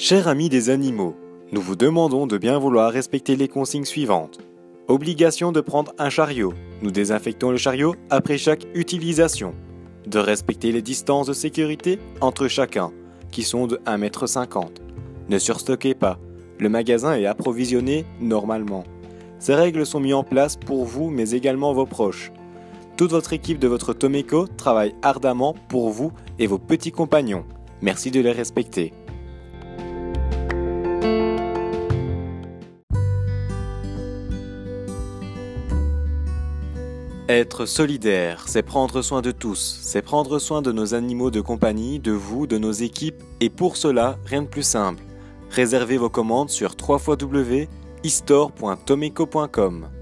Chers amis des animaux, nous vous demandons de bien vouloir respecter les consignes suivantes. Obligation de prendre un chariot. Nous désinfectons le chariot après chaque utilisation. De respecter les distances de sécurité entre chacun, qui sont de 1m50. Ne surstockez pas. Le magasin est approvisionné normalement. Ces règles sont mises en place pour vous mais également vos proches. Toute votre équipe de votre Tomeko travaille ardemment pour vous et vos petits compagnons. Merci de les respecter. Être solidaire, c'est prendre soin de tous, c'est prendre soin de nos animaux de compagnie, de vous, de nos équipes, et pour cela, rien de plus simple. Réservez vos commandes sur www.istore.tomeco.com.